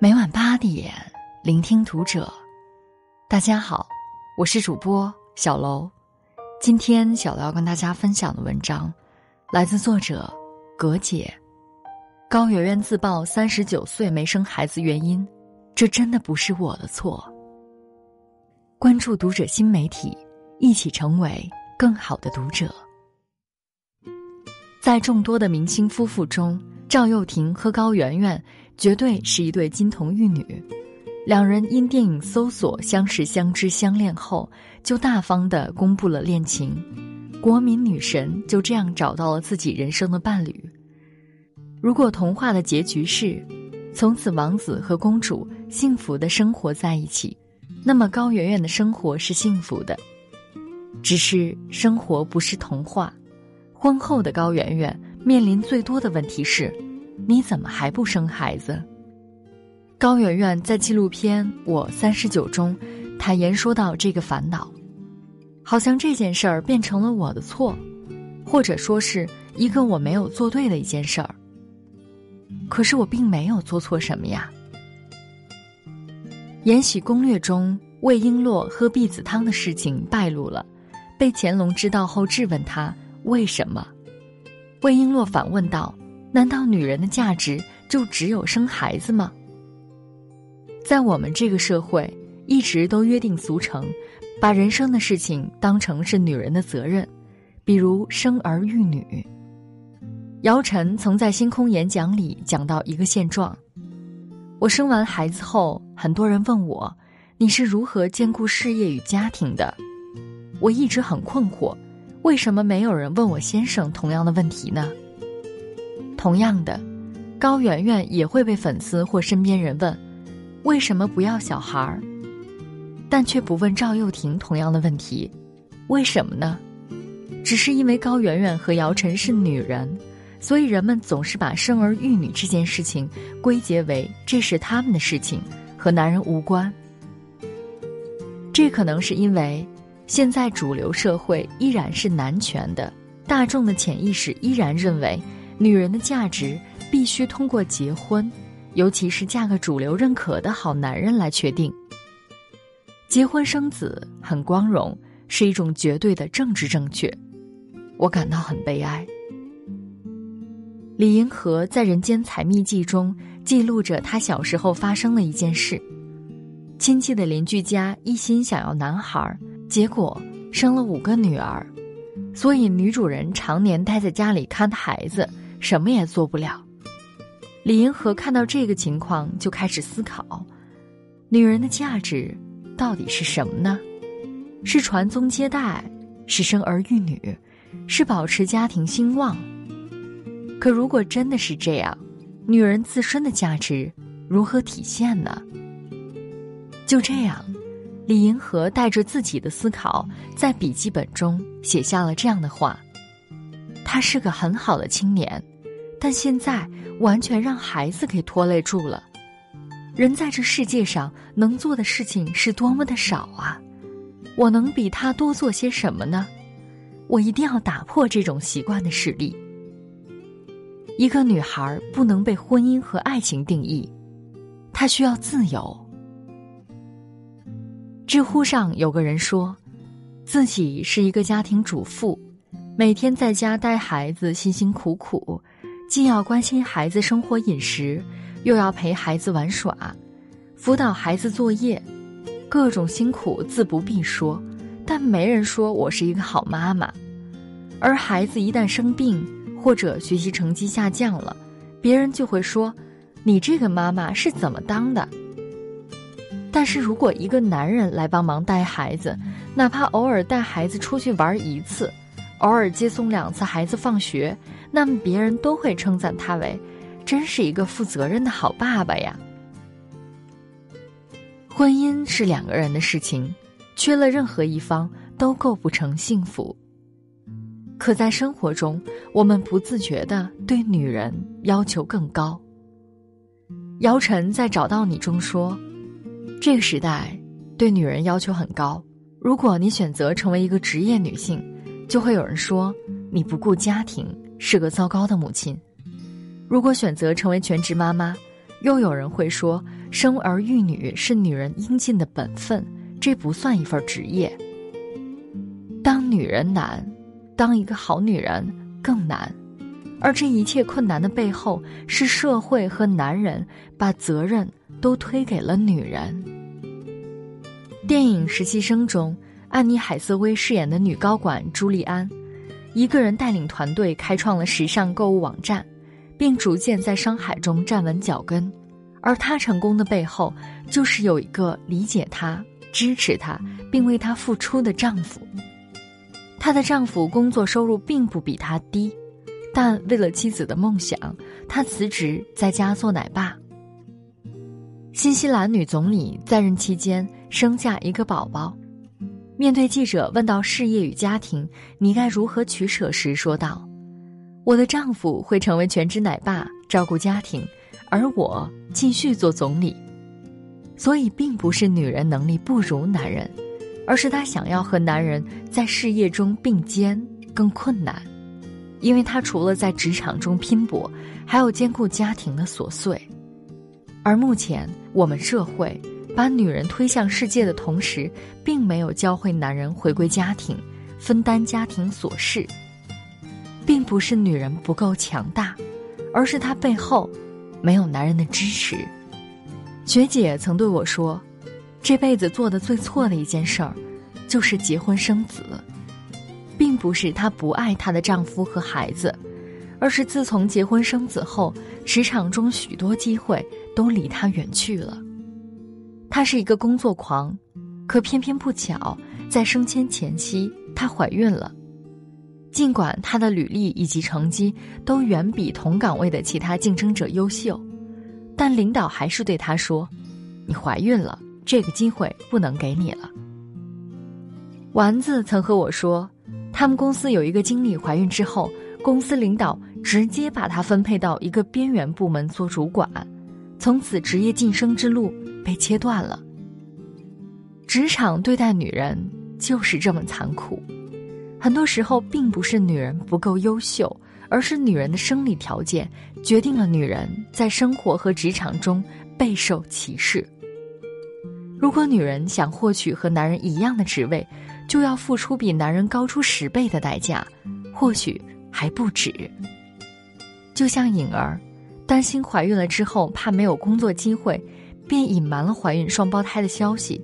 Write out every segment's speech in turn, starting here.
每晚八点，聆听读者。大家好，我是主播小楼。今天小楼要跟大家分享的文章，来自作者葛姐。高圆圆自曝三十九岁没生孩子原因，这真的不是我的错。关注读者新媒体，一起成为更好的读者。在众多的明星夫妇中，赵又廷和高圆圆。绝对是一对金童玉女，两人因电影搜索相识、相知、相恋后，就大方的公布了恋情，国民女神就这样找到了自己人生的伴侣。如果童话的结局是，从此王子和公主幸福的生活在一起，那么高圆圆的生活是幸福的。只是生活不是童话，婚后的高圆圆面临最多的问题是。你怎么还不生孩子？高圆圆在纪录片《我三十九》中坦言说到这个烦恼，好像这件事儿变成了我的错，或者说是一个我没有做对的一件事儿。可是我并没有做错什么呀。《延禧攻略》中魏璎珞喝避子汤的事情败露了，被乾隆知道后质问他为什么，魏璎珞反问道。难道女人的价值就只有生孩子吗？在我们这个社会，一直都约定俗成，把人生的事情当成是女人的责任，比如生儿育女。姚晨曾在星空演讲里讲到一个现状：我生完孩子后，很多人问我，你是如何兼顾事业与家庭的？我一直很困惑，为什么没有人问我先生同样的问题呢？同样的，高圆圆也会被粉丝或身边人问：“为什么不要小孩儿？”但却不问赵又廷同样的问题：“为什么呢？”只是因为高圆圆和姚晨是女人，所以人们总是把生儿育女这件事情归结为这是他们的事情，和男人无关。这可能是因为现在主流社会依然是男权的，大众的潜意识依然认为。女人的价值必须通过结婚，尤其是嫁个主流认可的好男人来确定。结婚生子很光荣，是一种绝对的政治正确，我感到很悲哀。李银河在《人间采蜜记》中记录着他小时候发生的一件事：亲戚的邻居家一心想要男孩，结果生了五个女儿，所以女主人常年待在家里看孩子。什么也做不了。李银河看到这个情况，就开始思考：女人的价值到底是什么呢？是传宗接代，是生儿育女，是保持家庭兴旺。可如果真的是这样，女人自身的价值如何体现呢？就这样，李银河带着自己的思考，在笔记本中写下了这样的话。他是个很好的青年，但现在完全让孩子给拖累住了。人在这世界上能做的事情是多么的少啊！我能比他多做些什么呢？我一定要打破这种习惯的势力。一个女孩不能被婚姻和爱情定义，她需要自由。知乎上有个人说，自己是一个家庭主妇。每天在家带孩子，辛辛苦苦，既要关心孩子生活饮食，又要陪孩子玩耍，辅导孩子作业，各种辛苦自不必说。但没人说我是一个好妈妈。而孩子一旦生病或者学习成绩下降了，别人就会说：“你这个妈妈是怎么当的？”但是如果一个男人来帮忙带孩子，哪怕偶尔带孩子出去玩一次，偶尔接送两次孩子放学，那么别人都会称赞他为，真是一个负责任的好爸爸呀。婚姻是两个人的事情，缺了任何一方都构不成幸福。可在生活中，我们不自觉的对女人要求更高。姚晨在《找到你》中说，这个时代对女人要求很高，如果你选择成为一个职业女性。就会有人说你不顾家庭，是个糟糕的母亲；如果选择成为全职妈妈，又有人会说生儿育女是女人应尽的本分，这不算一份职业。当女人难，当一个好女人更难，而这一切困难的背后，是社会和男人把责任都推给了女人。电影《实习生》中，安妮海瑟薇饰演的女高管朱莉安，一个人带领团队开创了时尚购物网站，并逐渐在商海中站稳脚跟。而她成功的背后，就是有一个理解她、支持她，并为她付出的丈夫。她的丈夫工作收入并不比她低，但为了妻子的梦想，她辞职在家做奶爸。新西兰女总理在任期间生下一个宝宝，面对记者问到事业与家庭你该如何取舍时，说道：“我的丈夫会成为全职奶爸，照顾家庭，而我继续做总理。所以，并不是女人能力不如男人，而是她想要和男人在事业中并肩更困难，因为她除了在职场中拼搏，还要兼顾家庭的琐碎。”而目前，我们社会把女人推向世界的同时，并没有教会男人回归家庭，分担家庭琐事。并不是女人不够强大，而是她背后没有男人的支持。学姐曾对我说：“这辈子做的最错的一件事儿，就是结婚生子。”并不是她不爱她的丈夫和孩子，而是自从结婚生子后，职场中许多机会。都离她远去了。她是一个工作狂，可偏偏不巧，在升迁前夕，她怀孕了。尽管她的履历以及成绩都远比同岗位的其他竞争者优秀，但领导还是对她说：“你怀孕了，这个机会不能给你了。”丸子曾和我说，他们公司有一个经理怀孕之后，公司领导直接把她分配到一个边缘部门做主管。从此，职业晋升之路被切断了。职场对待女人就是这么残酷，很多时候并不是女人不够优秀，而是女人的生理条件决定了女人在生活和职场中备受歧视。如果女人想获取和男人一样的职位，就要付出比男人高出十倍的代价，或许还不止。就像颖儿。担心怀孕了之后怕没有工作机会，便隐瞒了怀孕双胞胎的消息，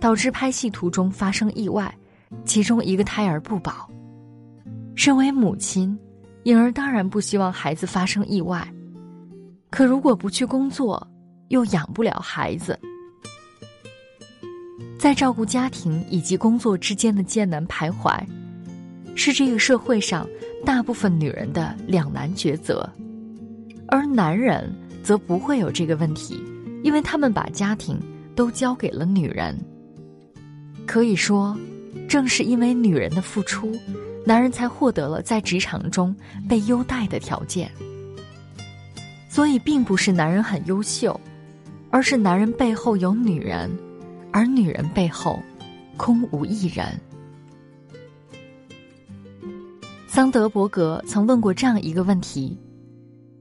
导致拍戏途中发生意外，其中一个胎儿不保。身为母亲，颖儿当然不希望孩子发生意外，可如果不去工作，又养不了孩子，在照顾家庭以及工作之间的艰难徘徊，是这个社会上大部分女人的两难抉择。而男人则不会有这个问题，因为他们把家庭都交给了女人。可以说，正是因为女人的付出，男人才获得了在职场中被优待的条件。所以，并不是男人很优秀，而是男人背后有女人，而女人背后空无一人。桑德伯格曾问过这样一个问题。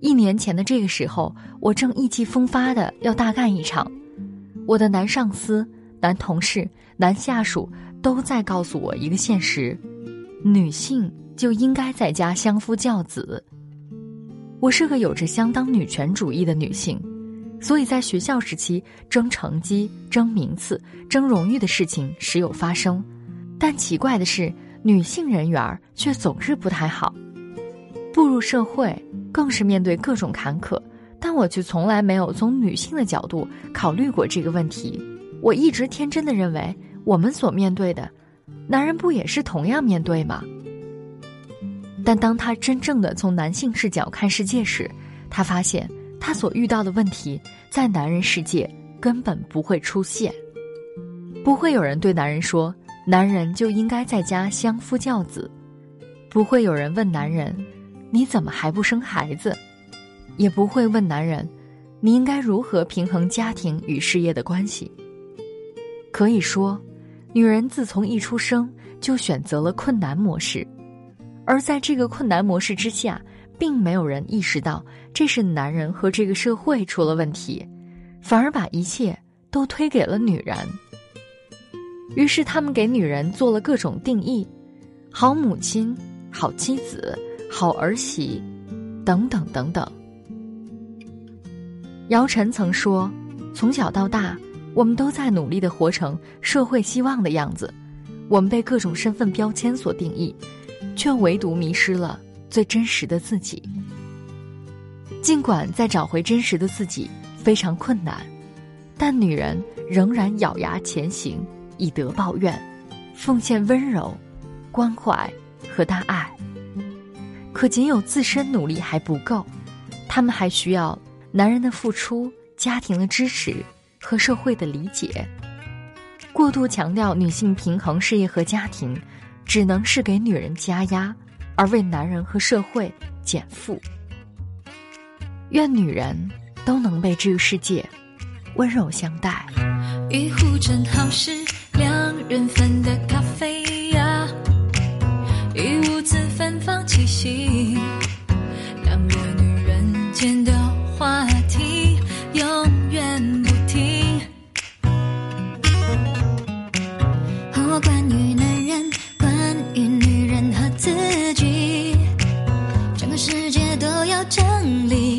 一年前的这个时候，我正意气风发的要大干一场，我的男上司、男同事、男下属都在告诉我一个现实：女性就应该在家相夫教子。我是个有着相当女权主义的女性，所以在学校时期争成绩、争名次、争荣誉的事情时有发生，但奇怪的是，女性人缘却总是不太好。步入社会。更是面对各种坎坷，但我却从来没有从女性的角度考虑过这个问题。我一直天真的认为，我们所面对的，男人不也是同样面对吗？但当他真正的从男性视角看世界时，他发现他所遇到的问题，在男人世界根本不会出现。不会有人对男人说，男人就应该在家相夫教子；不会有人问男人。你怎么还不生孩子？也不会问男人，你应该如何平衡家庭与事业的关系？可以说，女人自从一出生就选择了困难模式，而在这个困难模式之下，并没有人意识到这是男人和这个社会出了问题，反而把一切都推给了女人。于是他们给女人做了各种定义：好母亲、好妻子、好儿媳，等等等等。姚晨曾说：“从小到大，我们都在努力的活成社会希望的样子，我们被各种身份标签所定义，却唯独迷失了最真实的自己。尽管再找回真实的自己非常困难，但女人仍然咬牙前行，以德报怨，奉献温柔、关怀和大爱。可仅有自身努力还不够，她们还需要。”男人的付出、家庭的支持和社会的理解，过度强调女性平衡事业和家庭，只能是给女人加压，而为男人和社会减负。愿女人都能被治愈世界温柔相待。一壶正好是两人份的咖啡呀，一屋子气息，两个女人间的。话题永远不停。和关于男人，关于女人和自己，整个世界都要整理。